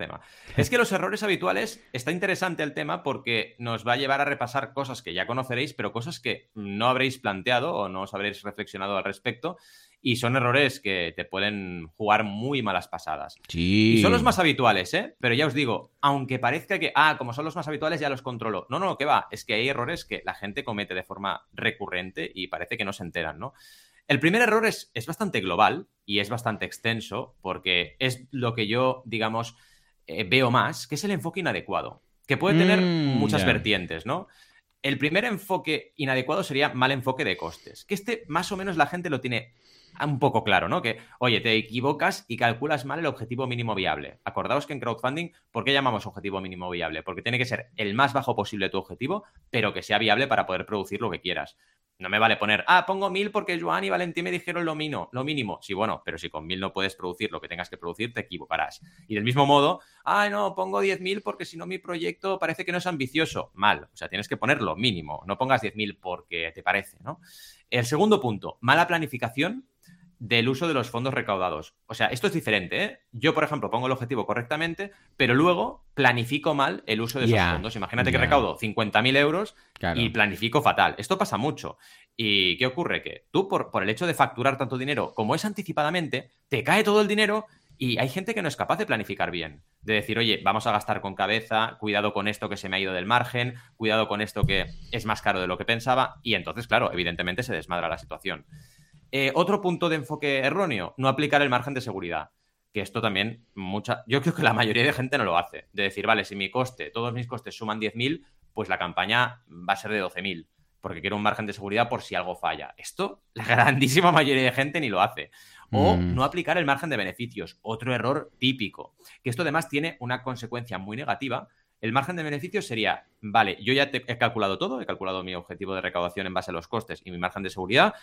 es que los errores habituales, está interesante el tema porque nos va a llevar a repasar cosas que ya conoceréis, pero cosas que no habréis planteado o no os habréis reflexionado al respecto. Y son errores que te pueden jugar muy malas pasadas. Sí. Y son los más habituales, ¿eh? Pero ya os digo, aunque parezca que, ah, como son los más habituales, ya los controlo. No, no, que va. Es que hay errores que la gente comete de forma recurrente y parece que no se enteran, ¿no? El primer error es, es bastante global y es bastante extenso porque es lo que yo, digamos, eh, veo más, que es el enfoque inadecuado, que puede tener mm, muchas vertientes, ¿no? El primer enfoque inadecuado sería mal enfoque de costes, que este más o menos la gente lo tiene un poco claro, ¿no? Que, oye, te equivocas y calculas mal el objetivo mínimo viable. Acordaos que en crowdfunding, ¿por qué llamamos objetivo mínimo viable? Porque tiene que ser el más bajo posible tu objetivo, pero que sea viable para poder producir lo que quieras. No me vale poner, ah, pongo mil porque Joan y Valentín me dijeron lo, mínimo, lo mínimo. Sí, bueno, pero si con mil no puedes producir lo que tengas que producir, te equivocarás. Y del mismo modo, ah, no, pongo diez mil porque si no mi proyecto parece que no es ambicioso. Mal, o sea, tienes que poner lo mínimo, no pongas diez mil porque te parece, ¿no? El segundo punto, mala planificación del uso de los fondos recaudados. O sea, esto es diferente. ¿eh? Yo, por ejemplo, pongo el objetivo correctamente, pero luego planifico mal el uso de esos fondos. Imagínate que recaudo 50.000 euros y planifico fatal. Esto pasa mucho. ¿Y qué ocurre? Que tú, por, por el hecho de facturar tanto dinero como es anticipadamente, te cae todo el dinero y hay gente que no es capaz de planificar bien. de decir, oye, vamos a gastar con cabeza, cuidado con esto que se me ha ido del margen, cuidado con esto que es más caro de lo que pensaba, y entonces, claro, evidentemente se desmadra la situación. Eh, otro punto de enfoque erróneo, no aplicar el margen de seguridad. Que esto también, mucha, yo creo que la mayoría de gente no lo hace. De decir, vale, si mi coste, todos mis costes suman 10.000, pues la campaña va a ser de 12.000, porque quiero un margen de seguridad por si algo falla. Esto, la *laughs* grandísima mayoría de gente ni lo hace. O Mm. no aplicar el margen de beneficios, otro error típico. Que esto además tiene una consecuencia muy negativa. El margen de beneficios sería, vale, yo ya te- he calculado todo, he calculado mi objetivo de recaudación en base a los costes y mi margen de seguridad,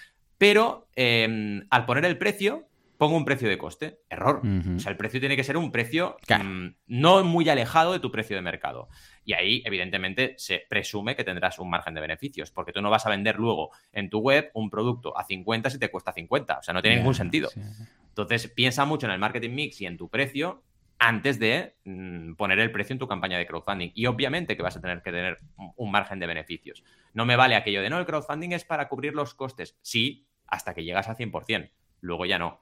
pero eh, al poner el precio, pongo un precio de coste. Error. O sea, el precio tiene que ser un precio Claro. mm, no muy alejado de tu precio de mercado. Y ahí, evidentemente, se presume que tendrás un margen de beneficios, porque tú no vas a vender luego en tu web un producto a 50 si te cuesta 50. O sea, no tiene ningún sentido. sí. Entonces, piensa mucho en el marketing mix y en tu precio antes de mm, poner el precio en tu campaña de crowdfunding. Y obviamente que vas a tener que tener un margen de beneficios. No me vale aquello de, no, el crowdfunding es para cubrir los costes. Sí, hasta que llegas al 100%. Luego ya no.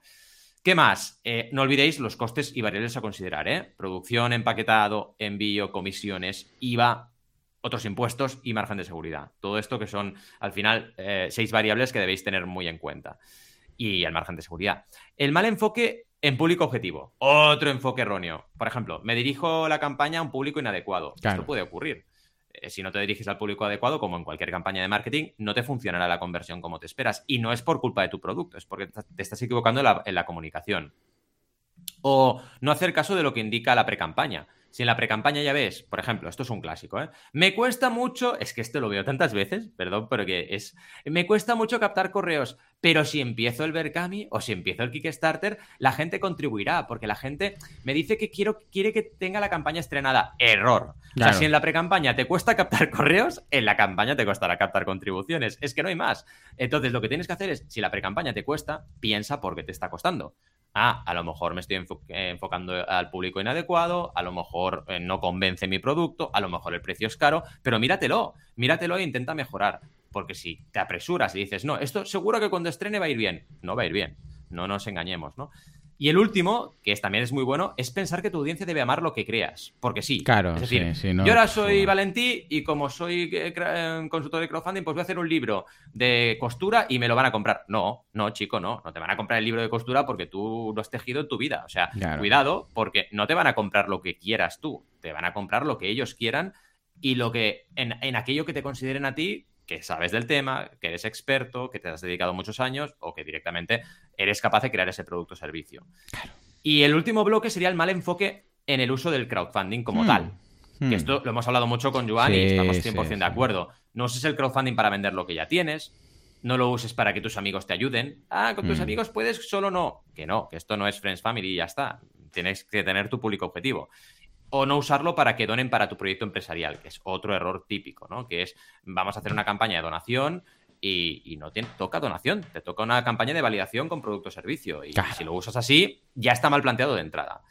¿Qué más? Eh, no olvidéis los costes y variables a considerar, ¿eh? Producción, empaquetado, envío, comisiones, IVA, otros impuestos y margen de seguridad. Todo esto que son, al final, eh, seis variables que debéis tener muy en cuenta. Y el margen de seguridad. El mal enfoque en público objetivo. Otro enfoque erróneo. Por ejemplo, me dirijo la campaña a un público inadecuado. Claro. Esto puede ocurrir. Eh, si no te diriges al público adecuado, como en cualquier campaña de marketing, no te funcionará la conversión como te esperas. Y no es por culpa de tu producto, es porque te estás equivocando en la comunicación. O no hacer caso de lo que indica la precampaña. Si en la precampaña ya ves, por ejemplo, esto es un clásico, ¿eh? Me cuesta mucho, es que esto lo veo tantas veces, perdón, pero que es. Me cuesta mucho captar correos, pero si empiezo el Berkami o si empiezo el Kickstarter, la gente contribuirá, porque la gente me dice que quiero, quiere que tenga la campaña estrenada. Error. O sea, si en la precampaña te cuesta captar *laughs* correos, en la campaña te costará captar contribuciones. Es que no hay más. Entonces, lo que tienes que hacer es, si la precampaña te cuesta, piensa por qué te está costando. Ah, a lo mejor me estoy eh, enfocando al público inadecuado, a lo mejor eh, no convence mi producto, a lo mejor el precio es caro, pero míratelo, míratelo e intenta mejorar. Porque si te apresuras y dices, no, esto seguro que cuando estrene va a ir bien, no va a ir bien. No nos engañemos, ¿no? Y el último, que es, también es muy bueno, es pensar que tu audiencia debe amar lo que creas. Porque sí. Claro, es decir, sí, sí, no- yo ahora soy. Valentí y como soy eh, eh, consultor de crowdfunding, pues voy a hacer un libro de costura y me lo van a comprar. No, no, chico, no. No te van a comprar el libro de costura porque tú lo has tejido en tu vida. O sea, Claro. cuidado, porque no te van a comprar lo que quieras tú. Te van a comprar lo que ellos quieran y lo que en, en aquello que te consideren a ti que sabes del tema, que eres experto, que te has dedicado muchos años o que directamente eres capaz de crear ese producto o servicio. Y el último bloque sería el mal enfoque en el uso del crowdfunding como Hmm. tal. Hmm. Que esto lo hemos hablado mucho con Joan Sí, y estamos sí, 100% sí. de acuerdo. No uses el crowdfunding para vender lo que ya tienes. No lo uses para que tus amigos te ayuden. Ah, con tus Mm. amigos puedes, solo no. Que no, que esto no es Friends Family y ya está. Tienes que tener tu público objetivo. O no usarlo para que donen para tu proyecto empresarial, que es otro error típico, ¿no? Que es, vamos a hacer una campaña de donación y, y no te toca donación, te toca una campaña de validación con producto o servicio. Y Claro. si lo usas así, ya está mal planteado de entrada.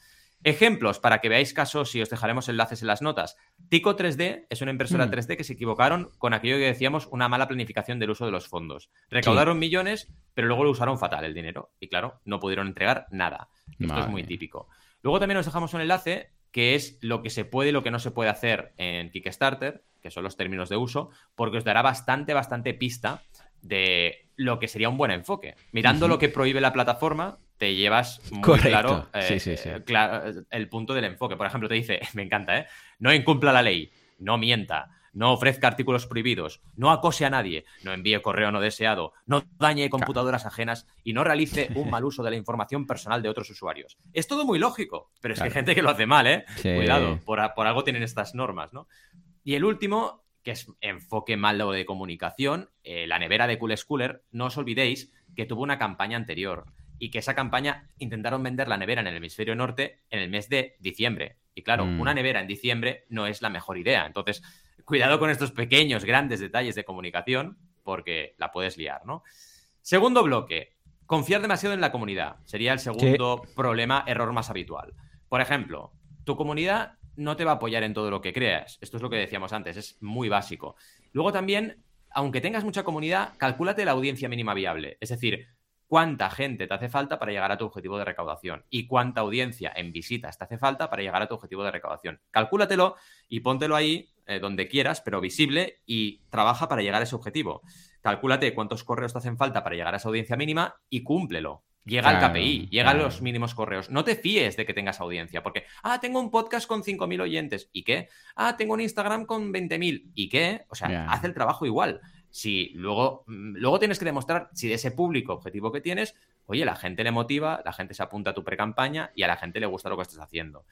Ejemplos para que veáis casos y os dejaremos enlaces en las notas. Tico 3D es una impresora Mm. 3D que se equivocaron con aquello que decíamos una mala planificación del uso de los fondos. Recaudaron millones, pero luego lo usaron fatal el dinero. Y claro, no pudieron entregar nada. Esto Madre es muy típico. Luego también os dejamos un enlace que es lo que se puede y lo que no se puede hacer en Kickstarter, que son los términos de uso, porque os dará bastante, bastante pista de lo que sería un buen enfoque. Mirando lo que prohíbe la plataforma, te llevas muy Correcto. claro eh, Sí, sí, sí. eh, el punto del enfoque. Por ejemplo, te dice, me encanta, ¿eh? No incumpla la ley, no mienta, no ofrezca artículos prohibidos, no acose a nadie, no envíe correo no deseado, no dañe computadoras ajenas y no realice un mal uso de la información personal de otros usuarios. Es todo muy lógico, pero es que hay gente que lo hace mal, ¿eh? Sí. Cuidado, por, por algo tienen estas normas, ¿no? Y el último, que es enfoque malo de comunicación, eh, la nevera de Cool Schooler, no os olvidéis que tuvo una campaña anterior y que esa campaña intentaron vender la nevera en el hemisferio norte en el mes de diciembre. Y claro, Mm. una nevera en diciembre no es la mejor idea. Entonces, cuidado con estos pequeños, grandes detalles de comunicación porque la puedes liar, ¿no? Segundo bloque, confiar demasiado en la comunidad. Sería el segundo problema, error más habitual. Por ejemplo, tu comunidad no te va a apoyar en todo lo que creas. Esto es lo que decíamos antes, es muy básico. Luego también, aunque tengas mucha comunidad, calcúlate la audiencia mínima viable. Es decir, cuánta gente te hace falta para llegar a tu objetivo de recaudación y cuánta audiencia en visitas te hace falta para llegar a tu objetivo de recaudación. Calcúlatelo y póntelo ahí eh, donde quieras, pero visible y trabaja para llegar a ese objetivo. Calcúlate cuántos correos te hacen falta para llegar a esa audiencia mínima y cúmplelo. Llega al KPI, llega a los mínimos correos. No te fíes de que tengas audiencia, porque, ah, tengo un podcast con 5.000 oyentes. ¿Y qué? Ah, tengo un Instagram con 20.000. ¿Y qué? O sea, hace el trabajo igual. Si luego, mm, luego tienes que demostrar si de ese público objetivo que tienes, oye, la gente le motiva, la gente se apunta a tu pre-campaña y a la gente le gusta lo que estás haciendo.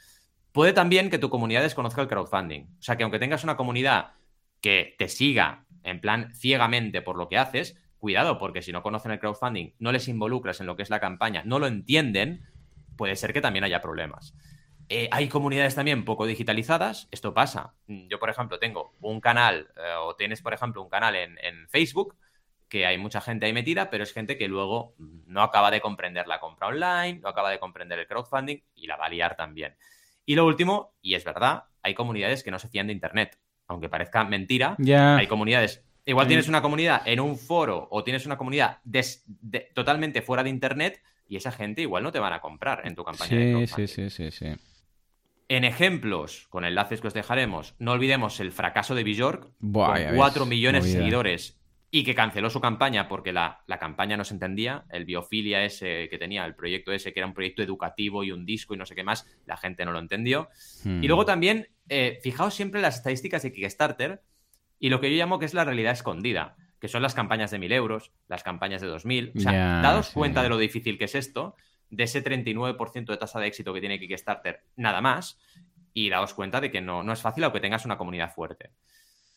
Puede también que tu comunidad desconozca el crowdfunding. O sea, que aunque tengas una comunidad que te siga en plan ciegamente por lo que haces, cuidado, porque si no conocen el crowdfunding, no les involucras en lo que es la campaña, no lo entienden, puede ser que también haya problemas. Eh, hay comunidades también poco digitalizadas, esto pasa. Yo, por ejemplo, tengo un canal, eh, o tienes, por ejemplo, un canal en, en, Facebook, que hay mucha gente ahí metida, pero es gente que luego no acaba de comprender la compra online, no acaba de comprender el crowdfunding y la va a liar también. Y lo último, y es verdad, hay comunidades que no se fían de Internet. Aunque parezca mentira, hay comunidades. Igual tienes una comunidad en un foro o tienes una comunidad totalmente fuera de internet y esa gente igual no te van a comprar en tu campaña sí, de Sí, sí, sí, sí. En ejemplos, con enlaces que os dejaremos, no olvidemos el fracaso de Bjork, con 4 millones de seguidores y que canceló su campaña porque la, campaña no se entendía, el biofilia ese que tenía, el proyecto ese que era un proyecto educativo y un disco y no sé qué más, la gente no lo entendió. Hmm. Y luego también, eh, fijaos siempre en las estadísticas de Kickstarter, y lo que yo llamo que es la realidad escondida, que son las campañas de 1.000 euros, las campañas de 2.000. O sea, dados cuenta de lo difícil que es esto, de ese 39% de tasa de éxito que tiene Kickstarter, nada más, y daos cuenta de que no, no es fácil aunque tengas una comunidad fuerte.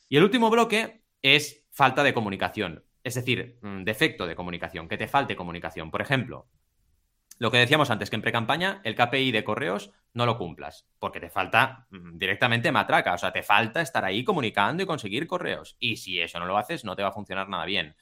Y el último bloque es falta de comunicación, es decir, mm, defecto de comunicación, que te falte comunicación. Por ejemplo, lo que decíamos antes, que en pre-campaña el KPI de correos no lo cumplas, porque te falta mm, directamente matraca, o sea, te falta estar ahí comunicando y conseguir correos. Y si eso no lo haces, no te va a funcionar nada bien.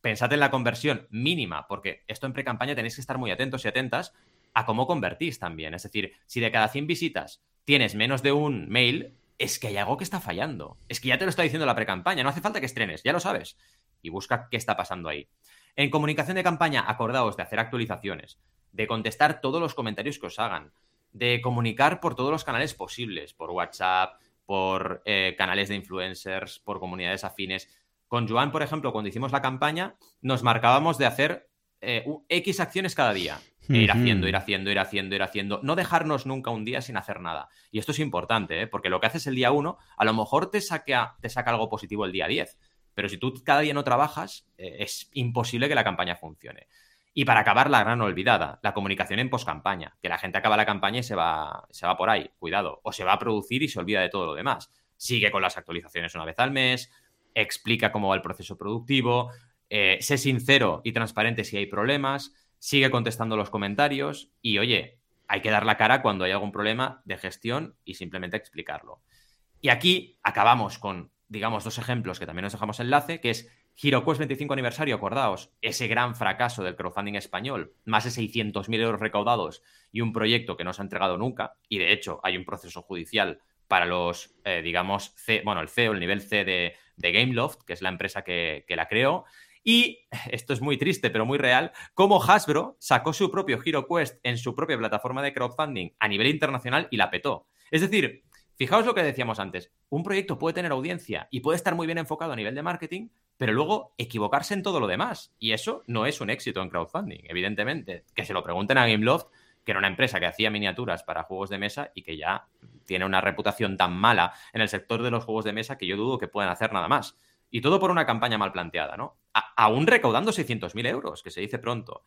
Pensad en la conversión mínima, porque esto en pre-campaña tenéis que estar muy atentos y atentas a cómo convertís también. Es decir, si de cada 100 visitas tienes menos de un mail, es que hay algo que está fallando. Es que ya te lo está diciendo la pre-campaña, no hace falta que estrenes, ya lo sabes. Y busca qué está pasando ahí. En comunicación de campaña, acordaos de hacer actualizaciones de contestar todos los comentarios que os hagan, de comunicar por todos los canales posibles, por WhatsApp, por eh, canales de influencers, por comunidades afines. Con Joan, por ejemplo, cuando hicimos la campaña, nos marcábamos de hacer eh, X acciones cada día. E ir haciendo, ir haciendo, ir haciendo, ir haciendo. No dejarnos nunca un día sin hacer nada. Y esto es importante, ¿eh? porque lo que haces el día 1, a lo mejor te saca, te saca algo positivo el día 10. Pero si tú cada día no trabajas, es imposible que la campaña funcione. Y para acabar, la gran olvidada, la comunicación en poscampaña, que la gente acaba la campaña y se va, se va por ahí, cuidado, o se va a producir y se olvida de todo lo demás. Sigue con las actualizaciones una vez al mes, explica cómo va el proceso productivo, eh, sé sincero y transparente si hay problemas, sigue contestando los comentarios y, oye, hay que dar la cara cuando hay algún problema de gestión y simplemente explicarlo. Y aquí acabamos con, digamos, dos ejemplos que también nos dejamos enlace, que es HeroQuest 25 aniversario, acordaos, ese gran fracaso del crowdfunding español, más de 600.000 euros recaudados y un proyecto que no se ha entregado nunca, y de hecho hay un proceso judicial para los, eh, digamos, C, bueno, el CEO, el nivel C de, de Gameloft, que es la empresa que, que, la creó. Y *laughs* esto es muy triste, pero muy real, como Hasbro sacó su propio HeroQuest en su propia plataforma de crowdfunding a nivel internacional y la petó. Es decir, fijaos lo que decíamos antes, un proyecto puede tener audiencia y puede estar muy bien enfocado a nivel de marketing, pero luego equivocarse en todo lo demás. Y eso no es un éxito en crowdfunding, evidentemente. Que se lo pregunten a Gameloft, que era una empresa que hacía miniaturas para juegos de mesa y que ya tiene una reputación tan mala en el sector de los juegos de mesa que yo dudo que puedan hacer nada más. Y todo por una campaña mal planteada, ¿no? Aún recaudando 600.000 euros, que se dice pronto.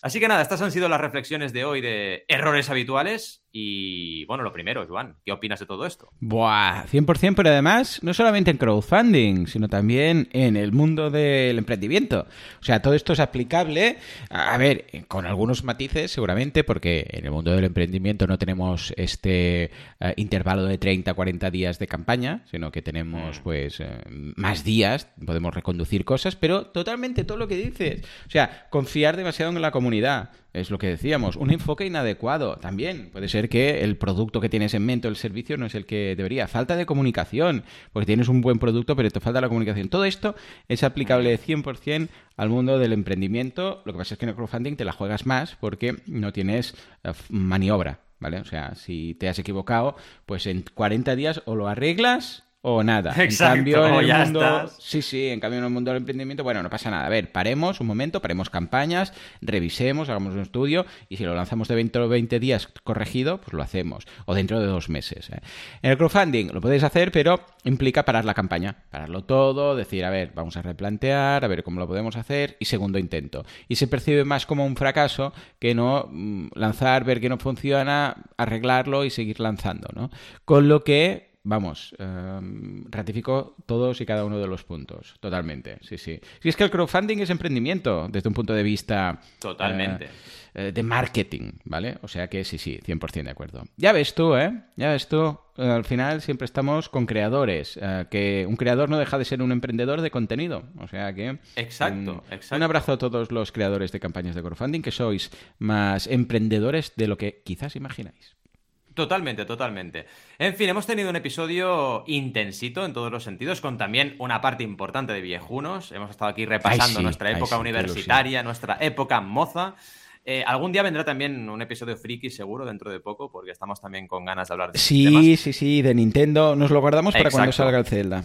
Así que nada, estas han sido las reflexiones de hoy de errores habituales. Y bueno, lo primero, Juan, ¿qué opinas de todo esto? Buah, 100%, pero además, no solamente en crowdfunding, sino también en el mundo del emprendimiento. O sea, todo esto es aplicable, a ver, con algunos matices seguramente, porque en el mundo del emprendimiento no tenemos este eh, intervalo de 30, 40 días de campaña, sino que tenemos mm. pues eh, más días, podemos reconducir cosas, pero totalmente todo lo que dices. O sea, confiar demasiado en la comunidad es lo que decíamos, un enfoque inadecuado también. Puede ser que el producto que tienes en mente o el servicio no es el que debería. Falta de comunicación, porque tienes un buen producto, pero te falta la comunicación. Todo esto es aplicable 100% al mundo del emprendimiento. Lo que pasa es que en el crowdfunding te la juegas más porque no tienes eh, maniobra, ¿vale? O sea, si te has equivocado, pues en 40 días o lo arreglas o nada. Exacto, en cambio, en o el ya mundo, estás. sí, sí, en cambio en el mundo del emprendimiento, bueno, no pasa nada. A ver, paremos un momento, paremos campañas, revisemos, hagamos un estudio y si lo lanzamos de 20 o 20 días corregido, pues lo hacemos. O dentro de dos meses. ¿eh? En el crowdfunding lo podéis hacer, pero implica parar la campaña, pararlo todo, decir, a ver, vamos a replantear, a ver cómo lo podemos hacer y segundo intento. Y se percibe más como un fracaso que no mm, lanzar, ver que no funciona, arreglarlo y seguir lanzando, ¿no? Con lo que Vamos, eh, ratifico todos y cada uno de los puntos, totalmente, sí, sí. Si es que el crowdfunding es emprendimiento desde un punto de vista... Totalmente. eh, eh, de marketing, ¿vale? O sea que sí, sí, 100% de acuerdo. Ya ves tú, ¿eh? Ya ves tú, eh, al final siempre estamos con creadores, que un creador no deja de ser un emprendedor de contenido, o sea que... Exacto, mm, exacto. Un abrazo a todos los creadores de campañas de crowdfunding, que sois más emprendedores de lo que quizás imagináis. Totalmente, totalmente. En fin, hemos tenido un episodio intensito en todos los sentidos, con también una parte importante de viejunos. Hemos estado aquí repasando sí, nuestra época sí, universitaria, nuestra época moza. Eh, algún día vendrá también un episodio friki, seguro, dentro de poco, porque estamos también con ganas de hablar de estos temas. Sí, sí, sí, de Nintendo nos lo guardamos para cuando salga el Zelda.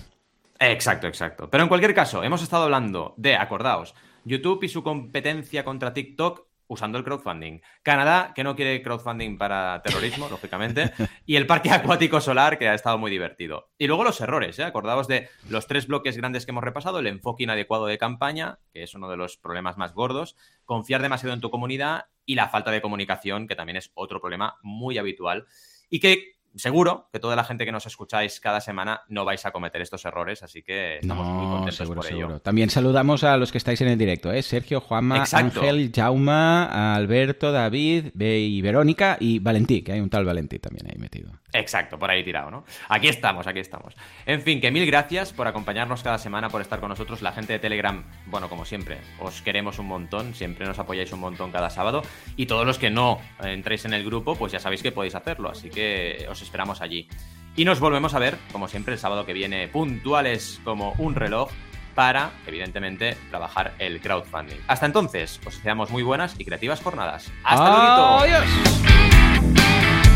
Exacto, exacto. Pero en cualquier caso, hemos estado hablando de, acordaos, YouTube y su competencia contra TikTok usando el crowdfunding. Canadá, que no quiere crowdfunding para terrorismo, *laughs* lógicamente. Y el parque acuático solar, que ha estado muy divertido. Y luego los errores, ¿eh? Acordaos de los tres bloques grandes que hemos repasado, el enfoque inadecuado de campaña, que es uno de los problemas más gordos, confiar demasiado en tu comunidad y la falta de comunicación, que también es otro problema muy habitual. Y que seguro que toda la gente que nos escucháis cada semana no vais a cometer estos errores, así que estamos muy No, contentos seguro, por ello. seguro. También saludamos a los que estáis en el directo, ¿eh? Sergio, Juanma, Exacto. Ángel, Jauma, Alberto, David, Be y Verónica y Valentí, que hay un tal Valentí también ahí metido. Exacto, por ahí tirado, ¿no? Aquí estamos, aquí estamos. En fin, que mil gracias por acompañarnos cada semana, por estar con nosotros. La gente de Telegram, bueno, como siempre, os queremos un montón, siempre nos apoyáis un montón cada sábado. Y todos los que no entréis en el grupo, pues ya sabéis que podéis hacerlo, así que os esperamos allí. Y nos volvemos a ver, como siempre, el sábado que viene, puntuales como un reloj, para, evidentemente, trabajar el crowdfunding. Hasta entonces, os deseamos muy buenas y creativas jornadas. ¡Hasta luego! ¡Adiós!